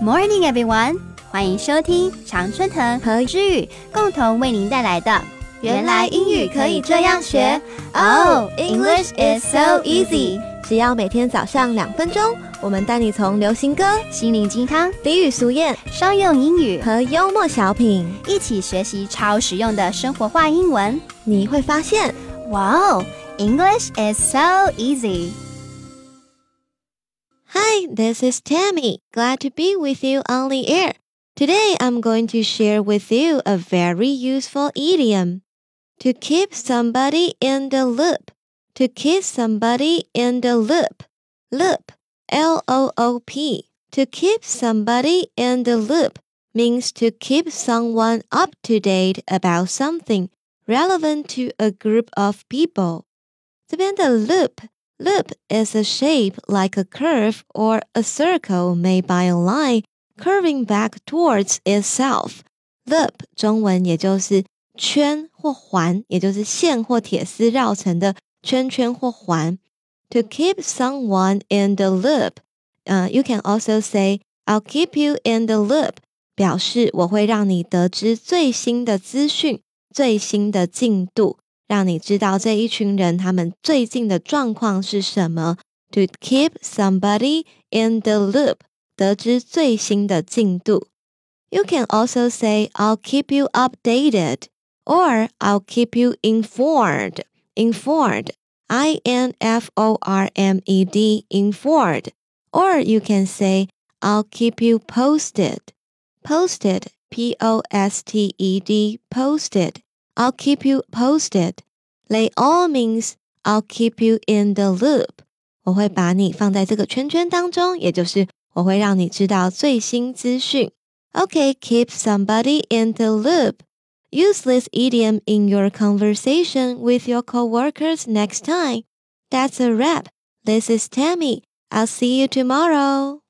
Morning, everyone！欢迎收听常春藤和知宇共同为您带来的《原来英语可以这样学》。Oh, English is so easy！只要每天早上两分钟，我们带你从流行歌、心灵鸡汤、俚语俗谚、商用英语和幽默小品一起学习超实用的生活化英文。你会发现，哇哦，English is so easy！Hi, this is Tammy. Glad to be with you on the air. Today I'm going to share with you a very useful idiom. To keep somebody in the loop. To keep somebody in the loop. Loop. L O O P. To keep somebody in the loop means to keep someone up to date about something relevant to a group of people. 这边的 loop Loop is a shape like a curve or a circle made by a line curving back towards itself. Loop 中文也就是圈或环，也就是线或铁丝绕成的圈圈或环。To keep someone in the loop, uh, you can also say "I'll keep you in the loop"，表示我会让你得知最新的资讯、最新的进度。 让你知道这一群人他们最近的状况是什么。To keep somebody in the loop，得知最新的进度。You can also say I'll keep you updated or I'll keep you informed. Informed, I N F O R M E D, informed. Or you can say I'll keep you posted. Posted, P O S T E D, posted. I'll keep you posted. They all means I'll keep you in the loop. 我会把你放在这个圈圈当中，也就是我会让你知道最新资讯。Okay, keep somebody in the loop. Use this idiom in your conversation with your coworkers next time. That's a wrap. This is Tammy. I'll see you tomorrow.